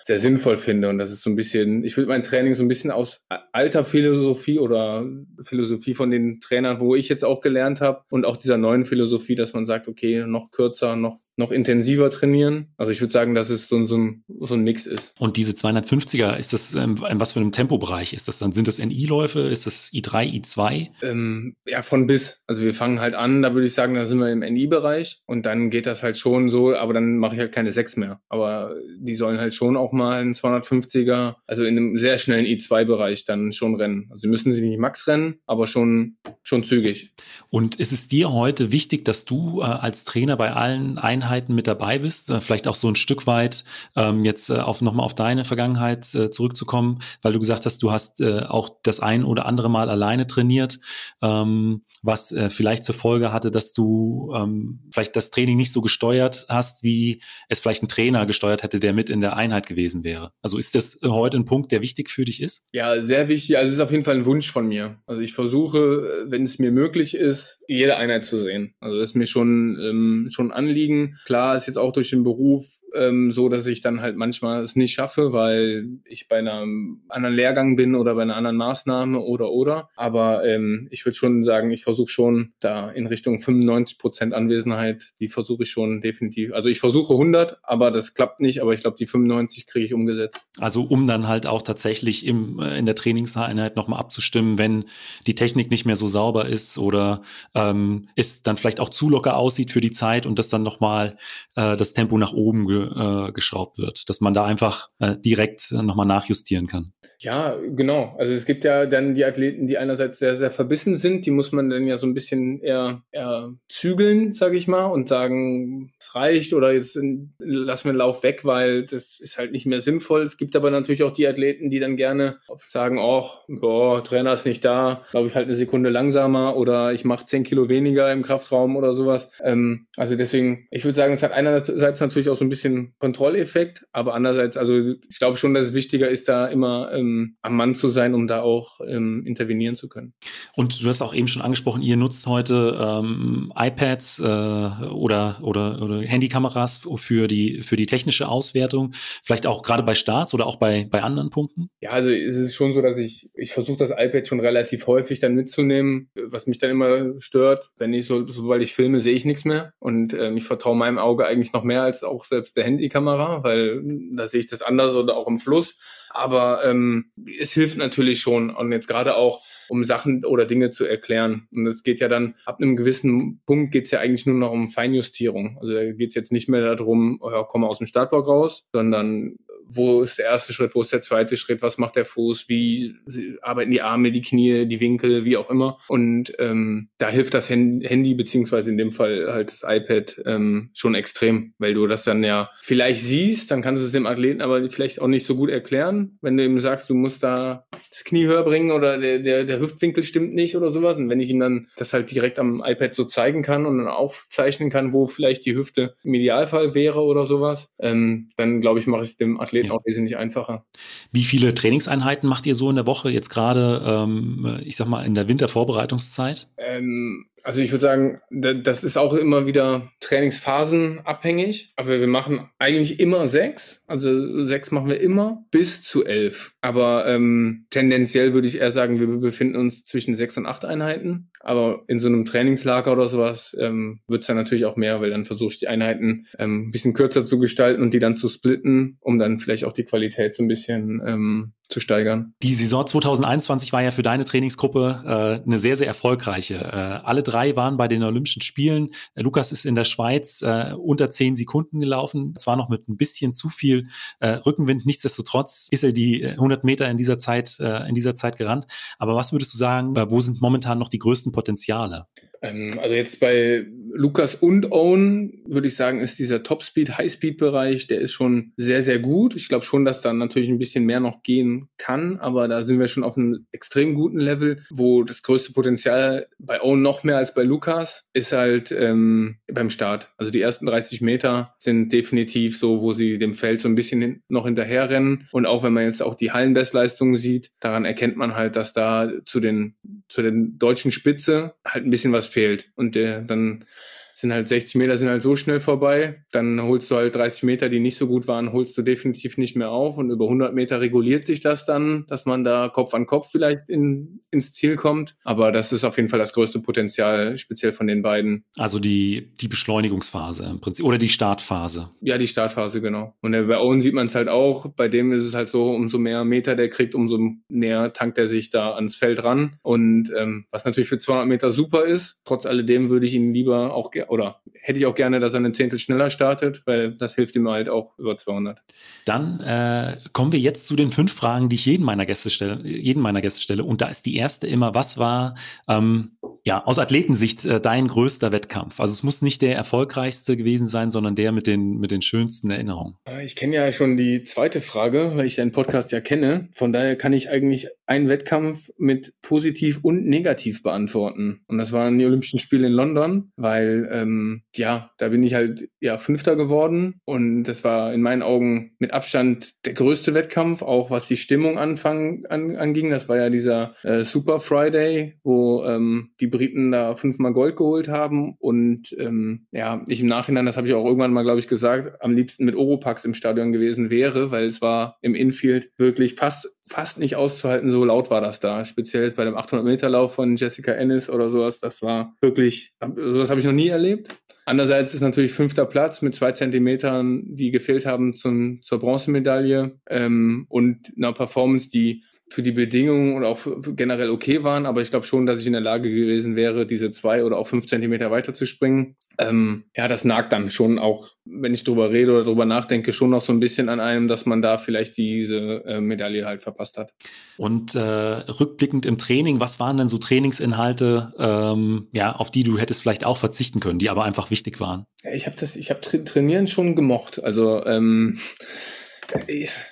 sehr sinnvoll finde. Und das ist so ein bisschen, ich würde mein Training so ein bisschen aus alter Philosophie oder Philosophie von den Trainern, wo ich jetzt auch gelernt habe und auch dieser neuen Philosophie, dass man sagt, okay, noch kürzer, noch, noch intensiver trainieren. Also ich würde sagen, dass es so, so, ein, so ein Mix ist. Und diese 250er, ist das ähm, in was für einem Tempobereich? Ist das dann, sind das NI-Läufe? Ist das I3, I2? Ähm, ja, von bis. Also wir fangen halt an, da würde ich sagen, da sind wir im NI-Bereich und dann geht das halt schon so, aber dann mache ich halt keine sechs mehr. Aber die sollen halt schon auch mal ein 250er, also in einem sehr schnellen i2-Bereich dann schon rennen. Also müssen sie nicht Max rennen, aber schon, schon zügig. Und ist es dir heute wichtig, dass du äh, als Trainer bei allen Einheiten mit dabei bist? Äh, vielleicht auch so ein Stück weit ähm, jetzt äh, nochmal auf deine Vergangenheit äh, zurückzukommen, weil du gesagt hast, du hast äh, auch das ein oder andere Mal alleine trainiert. Ähm, was äh, vielleicht zur Folge hatte, dass du ähm, vielleicht das Training nicht so gesteuert hast, wie es vielleicht ein Trainer gesteuert hätte, der mit in der Einheit gewesen gewesen wäre. Also ist das heute ein Punkt, der wichtig für dich ist? Ja, sehr wichtig. Also es ist auf jeden Fall ein Wunsch von mir. Also ich versuche, wenn es mir möglich ist, jede Einheit zu sehen. Also das ist mir schon, ähm, schon ein Anliegen. Klar ist jetzt auch durch den Beruf ähm, so, dass ich dann halt manchmal es nicht schaffe, weil ich bei einem anderen Lehrgang bin oder bei einer anderen Maßnahme oder oder. Aber ähm, ich würde schon sagen, ich versuche schon da in Richtung 95 Prozent Anwesenheit, die versuche ich schon definitiv. Also ich versuche 100, aber das klappt nicht. Aber ich glaube, die 95 kriege ich umgesetzt. Also um dann halt auch tatsächlich im, äh, in der Trainingseinheit nochmal abzustimmen, wenn die Technik nicht mehr so sauber ist oder ähm, es dann vielleicht auch zu locker aussieht für die Zeit und das dann nochmal äh, das Tempo nach oben äh, geschraubt wird, dass man da einfach äh, direkt nochmal nachjustieren kann. Ja, genau. Also es gibt ja dann die Athleten, die einerseits sehr, sehr verbissen sind, die muss man dann ja so ein bisschen eher, eher zügeln, sage ich mal, und sagen, es reicht oder jetzt lassen wir den Lauf weg, weil das ist halt nicht mehr sinnvoll. Es gibt aber natürlich auch die Athleten, die dann gerne sagen, oh, boah, Trainer ist nicht da, glaube ich halt eine Sekunde langsamer oder ich mache zehn Kilo weniger im Kraftraum oder sowas. Ähm, also deswegen, ich würde sagen, es hat einerseits natürlich auch so ein bisschen Kontrolleffekt, aber andererseits, also ich glaube schon, dass es wichtiger ist, da immer ähm, am Mann zu sein, um da auch ähm, intervenieren zu können. Und du hast auch eben schon angesprochen, ihr nutzt heute ähm, iPads äh, oder, oder, oder Handykameras für die, für die technische Auswertung, vielleicht auch gerade bei Starts oder auch bei, bei anderen Punkten? Ja, also es ist schon so, dass ich, ich versuche das iPad schon relativ häufig dann mitzunehmen, was mich dann immer stört. Wenn ich so, sobald ich filme, sehe ich nichts mehr. Und ähm, ich vertraue meinem Auge eigentlich noch mehr als auch selbst der Handykamera, weil da sehe ich das anders oder auch im Fluss. Aber ähm, es hilft natürlich schon. Und jetzt gerade auch, um Sachen oder Dinge zu erklären. Und es geht ja dann, ab einem gewissen Punkt geht es ja eigentlich nur noch um Feinjustierung. Also da geht es jetzt nicht mehr darum, oh ja, komm aus dem Startblock raus, sondern wo ist der erste Schritt, wo ist der zweite Schritt, was macht der Fuß, wie arbeiten die Arme, die Knie, die Winkel, wie auch immer. Und ähm, da hilft das Handy, beziehungsweise in dem Fall halt das iPad ähm, schon extrem, weil du das dann ja vielleicht siehst, dann kannst du es dem Athleten aber vielleicht auch nicht so gut erklären, wenn du ihm sagst, du musst da das Knie höher bringen oder der, der, der Hüftwinkel stimmt nicht oder sowas. Und wenn ich ihm dann das halt direkt am iPad so zeigen kann und dann aufzeichnen kann, wo vielleicht die Hüfte im Idealfall wäre oder sowas, ähm, dann glaube ich, mache ich es dem Athleten ja. auch wesentlich einfacher. Wie viele Trainingseinheiten macht ihr so in der Woche jetzt gerade, ähm, ich sag mal, in der Wintervorbereitungszeit? Ähm, also ich würde sagen, das ist auch immer wieder Trainingsphasenabhängig. Aber wir machen eigentlich immer sechs. Also sechs machen wir immer bis zu elf. Aber ähm, tendenziell würde ich eher sagen, wir befinden uns zwischen sechs und acht Einheiten. Aber in so einem Trainingslager oder sowas ähm, wird es dann natürlich auch mehr, weil dann versuche ich die Einheiten ähm, ein bisschen kürzer zu gestalten und die dann zu splitten, um dann vielleicht auch die Qualität so ein bisschen ähm, zu steigern. Die Saison 2021 war ja für deine Trainingsgruppe äh, eine sehr, sehr erfolgreiche. Äh, alle drei waren bei den Olympischen Spielen. Äh, Lukas ist in der Schweiz äh, unter zehn Sekunden gelaufen. Zwar noch mit ein bisschen zu viel äh, Rückenwind. Nichtsdestotrotz ist er die 100 Meter in dieser Zeit, äh, in dieser Zeit gerannt. Aber was würdest du sagen, wo sind momentan noch die größten Potenziale? Ähm, also jetzt bei Lukas und Owen würde ich sagen, ist dieser Topspeed, Highspeed-Bereich, der ist schon sehr, sehr gut. Ich glaube schon, dass da natürlich ein bisschen mehr noch gehen kann, aber da sind wir schon auf einem extrem guten Level, wo das größte Potenzial bei Owen noch mehr als bei Lukas ist halt ähm, beim Start. Also die ersten 30 Meter sind definitiv so, wo sie dem Feld so ein bisschen hin, noch hinterherrennen. Und auch wenn man jetzt auch die Hallenbestleistungen sieht, daran erkennt man halt, dass da zu den, zu den deutschen Spitze halt ein bisschen was fehlt. Und der, dann sind halt 60 Meter sind halt so schnell vorbei. Dann holst du halt 30 Meter, die nicht so gut waren, holst du definitiv nicht mehr auf. Und über 100 Meter reguliert sich das dann, dass man da Kopf an Kopf vielleicht in, ins Ziel kommt. Aber das ist auf jeden Fall das größte Potenzial, speziell von den beiden. Also die, die Beschleunigungsphase im Prinzip oder die Startphase. Ja, die Startphase, genau. Und bei Owen sieht man es halt auch. Bei dem ist es halt so, umso mehr Meter der kriegt, umso näher tankt er sich da ans Feld ran. Und ähm, was natürlich für 200 Meter super ist, trotz alledem würde ich ihn lieber auch oder hätte ich auch gerne, dass er einen Zehntel schneller startet, weil das hilft ihm halt auch über 200. Dann äh, kommen wir jetzt zu den fünf Fragen, die ich jeden meiner Gäste stelle, jeden meiner Gäste stelle. Und da ist die erste immer, was war ähm, ja, aus Athletensicht äh, dein größter Wettkampf? Also es muss nicht der erfolgreichste gewesen sein, sondern der mit den, mit den schönsten Erinnerungen. Äh, ich kenne ja schon die zweite Frage, weil ich deinen Podcast ja kenne. Von daher kann ich eigentlich einen Wettkampf mit positiv und negativ beantworten. Und das waren die Olympischen Spiele in London, weil ähm, ja, da bin ich halt ja Fünfter geworden und das war in meinen Augen mit Abstand der größte Wettkampf, auch was die Stimmung anfang, an, anging. Das war ja dieser äh, Super Friday, wo ähm, die Briten da fünfmal Gold geholt haben und ähm, ja, ich im Nachhinein, das habe ich auch irgendwann mal, glaube ich, gesagt, am liebsten mit Oropax im Stadion gewesen wäre, weil es war im Infield wirklich fast fast nicht auszuhalten, so laut war das da. Speziell bei dem 800 Meter Lauf von Jessica Ennis oder sowas, das war wirklich, sowas habe ich noch nie erlebt. Andererseits ist natürlich fünfter Platz mit zwei Zentimetern, die gefehlt haben zum, zur Bronzemedaille ähm, und einer Performance, die für die Bedingungen und auch generell okay waren, aber ich glaube schon, dass ich in der Lage gewesen wäre, diese zwei oder auch fünf Zentimeter weiter zu springen. Ähm, ja, das nagt dann schon auch, wenn ich drüber rede oder drüber nachdenke, schon noch so ein bisschen an einem, dass man da vielleicht diese äh, Medaille halt verpasst hat. Und äh, rückblickend im Training, was waren denn so Trainingsinhalte, ähm, ja, auf die du hättest vielleicht auch verzichten können, die aber einfach wichtig waren? Ich habe das, ich habe tra Trainieren schon gemocht. Also ähm,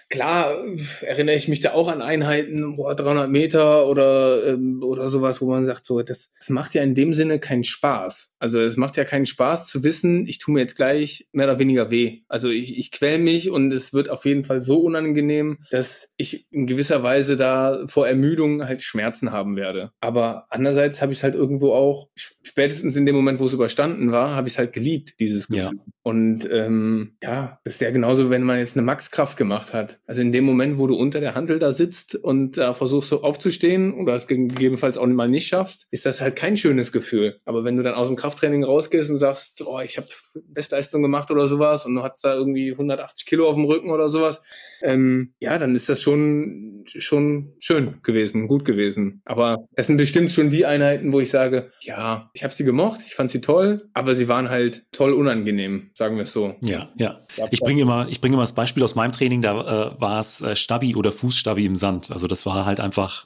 klar erinnere ich mich da auch an Einheiten, boah, 300 Meter oder, ähm, oder sowas, wo man sagt, so, das, das macht ja in dem Sinne keinen Spaß. Also es macht ja keinen Spaß zu wissen, ich tue mir jetzt gleich mehr oder weniger weh. Also ich, ich quäl mich und es wird auf jeden Fall so unangenehm, dass ich in gewisser Weise da vor Ermüdung halt Schmerzen haben werde. Aber andererseits habe ich es halt irgendwo auch, spätestens in dem Moment, wo es überstanden war, habe ich es halt geliebt, dieses Gefühl. Ja. Und ähm, ja, das ist ja genauso, wenn man jetzt eine Maxkraft gemacht hat. Also in dem Moment, wo du unter der Handel da sitzt und da äh, versuchst so aufzustehen oder es gegebenenfalls auch mal nicht schaffst, ist das halt kein schönes Gefühl. Aber wenn du dann aus dem Krafttraining rausgehst und sagst, oh, ich habe Bestleistung gemacht oder sowas und du hast da irgendwie 180 Kilo auf dem Rücken oder sowas, ähm, ja, dann ist das schon, schon schön gewesen, gut gewesen. Aber es sind bestimmt schon die Einheiten, wo ich sage, ja, ich habe sie gemocht, ich fand sie toll, aber sie waren halt toll unangenehm, sagen wir es so. Ja, ja. Ich bringe immer, ich bringe immer das Beispiel aus meinem Training, da äh, war es äh, Stabi oder Fußstabi im Sand. Also das war halt einfach,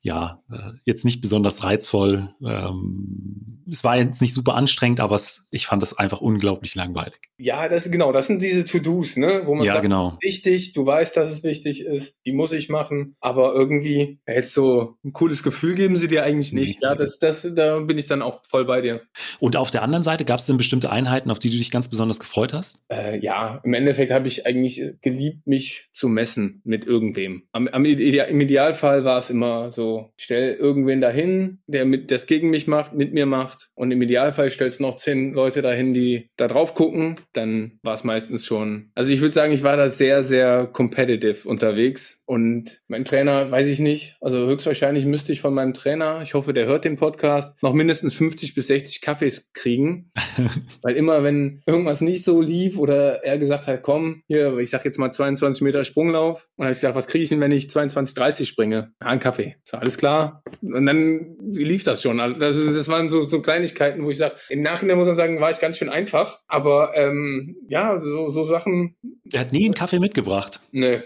ja, äh, jetzt nicht besonders reizvoll. Ähm, es war jetzt nicht super anstrengend, aber es, ich fand es einfach unglaublich langweilig. Ja, das genau, das sind diese To-Dos, ne, wo man ja, sagt, genau. wichtig, du weißt, dass es wichtig ist, die muss ich machen, aber irgendwie jetzt so ein cooles Gefühl geben sie dir eigentlich nicht. Ja, das, das, da bin ich dann auch voll bei dir. Und auf der anderen Seite gab es denn bestimmte Einheiten, auf die du dich ganz besonders gefreut hast? Äh, ja, im Endeffekt habe ich eigentlich geliebt, mich zu messen mit irgendwem. Am, am Im Idealfall war es immer so, stell irgendwen dahin, der mit das gegen mich macht, mit mir macht. Und im Idealfall stellst du noch zehn Leute dahin, die da drauf gucken. Dann war es meistens schon. Also ich würde sagen, ich war da sehr, sehr competitive unterwegs. Und mein Trainer, weiß ich nicht. Also höchstwahrscheinlich müsste ich von meinem Trainer, ich hoffe, der hört den Podcast, noch mindestens 50 bis 60 Kaffees kriegen. Weil immer, wenn irgendwas nicht so lief oder er gesagt hat, komm, hier, ich sag jetzt mal 22 Meter Sprunglauf. Und dann habe ich gesagt, was kriege ich denn, wenn ich 22, 30 springe? Ja, ein Kaffee. Ist alles klar. Und dann lief das schon. Also das waren so, so Kleinigkeiten, wo ich sage, im Nachhinein muss man sagen, war ich ganz schön einfach. Aber ähm, ja, so, so Sachen. Der hat nie einen Kaffee mitgebracht. Nee.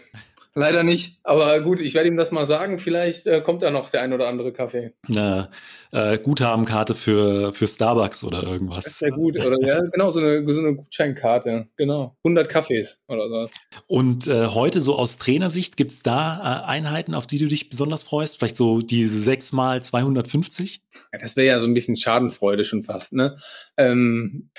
Leider nicht. Aber gut, ich werde ihm das mal sagen. Vielleicht äh, kommt da noch der ein oder andere Kaffee. Eine äh, Guthabenkarte für, für Starbucks oder irgendwas. Das wäre gut. Oder ja, genau, so eine, so eine Gutscheinkarte. Genau. 100 Kaffees oder sowas. Und äh, heute so aus Trainersicht, gibt es da äh, Einheiten, auf die du dich besonders freust? Vielleicht so diese 6 mal 250? Ja, das wäre ja so ein bisschen Schadenfreude schon fast, ne? Ähm,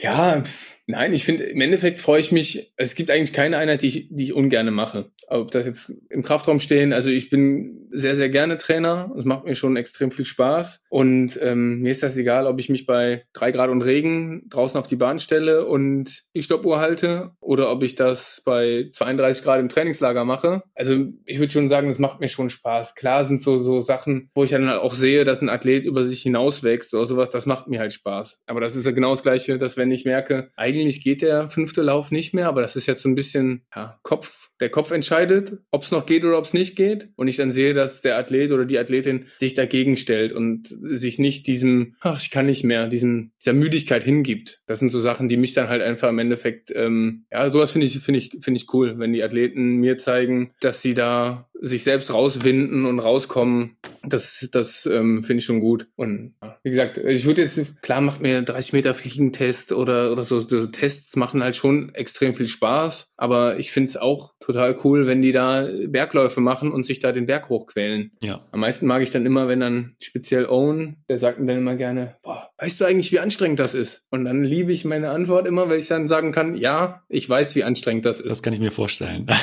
ja, pff Nein, ich finde, im Endeffekt freue ich mich, es gibt eigentlich keine Einheit, die ich, die ich ungerne mache. Ob das jetzt im Kraftraum stehen, also ich bin sehr, sehr gerne Trainer. Es macht mir schon extrem viel Spaß. Und ähm, mir ist das egal, ob ich mich bei drei Grad und Regen draußen auf die Bahn stelle und die Stoppuhr halte oder ob ich das bei 32 Grad im Trainingslager mache. Also ich würde schon sagen, es macht mir schon Spaß. Klar sind so, so Sachen, wo ich dann auch sehe, dass ein Athlet über sich hinauswächst oder sowas, das macht mir halt Spaß. Aber das ist ja genau das Gleiche, dass wenn ich merke, eigentlich eigentlich geht der fünfte Lauf nicht mehr, aber das ist jetzt so ein bisschen ja, Kopf. Der Kopf entscheidet, ob es noch geht oder ob es nicht geht. Und ich dann sehe, dass der Athlet oder die Athletin sich dagegen stellt und sich nicht diesem, ach, ich kann nicht mehr, diesem, dieser Müdigkeit hingibt. Das sind so Sachen, die mich dann halt einfach im Endeffekt, ähm, ja, sowas finde ich, finde ich, finde ich cool, wenn die Athleten mir zeigen, dass sie da sich selbst rauswinden und rauskommen, das, das ähm, finde ich schon gut. Und wie gesagt, ich würde jetzt, klar macht mir 30 Meter Fliegentest oder, oder so, so Tests machen halt schon extrem viel Spaß, aber ich finde es auch total cool, wenn die da Bergläufe machen und sich da den Berg hochquälen. Ja. Am meisten mag ich dann immer, wenn dann speziell Owen, der sagt mir dann immer gerne, boah, weißt du eigentlich, wie anstrengend das ist? Und dann liebe ich meine Antwort immer, weil ich dann sagen kann, ja, ich weiß, wie anstrengend das ist. Das kann ich mir vorstellen.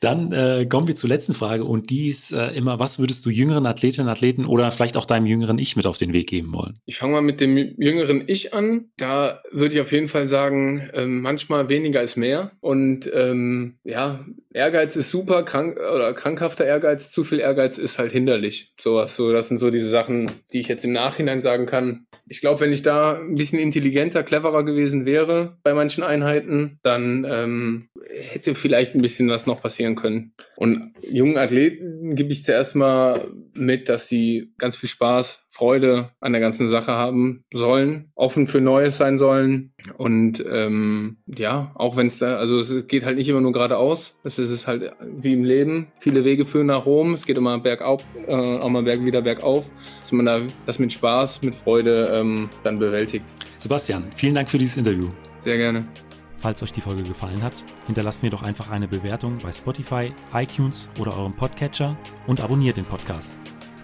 dann äh, kommen wir zur letzten Frage und die ist äh, immer, was würdest du jüngeren Athletinnen, Athleten oder vielleicht auch deinem jüngeren Ich mit auf den Weg geben wollen? Ich fange mal mit dem jüngeren Ich an. Da würde ich auf jeden Fall sagen, ähm, manchmal weniger ist mehr. Und ähm, ja, Ehrgeiz ist super, krank oder krankhafter Ehrgeiz, zu viel Ehrgeiz ist halt hinderlich. Sowas, so, das sind so diese Sachen, die ich jetzt im Nachhinein sagen kann. Ich glaube, wenn ich da ein bisschen intelligenter, cleverer gewesen wäre bei manchen Einheiten, dann ähm, hätte vielleicht ein bisschen was noch passieren können. Und jungen Athleten gebe ich zuerst mal mit, dass sie ganz viel Spaß, Freude an der ganzen Sache haben sollen, offen für Neues sein sollen und ähm, ja, auch wenn es da, also es geht halt nicht immer nur geradeaus, es ist halt wie im Leben, viele Wege führen nach Rom, es geht immer bergauf, äh, auch mal berg, wieder bergauf, dass man da das mit Spaß, mit Freude ähm, dann bewältigt. Sebastian, vielen Dank für dieses Interview. Sehr gerne. Falls euch die Folge gefallen hat, hinterlasst mir doch einfach eine Bewertung bei Spotify, iTunes oder eurem Podcatcher und abonniert den Podcast.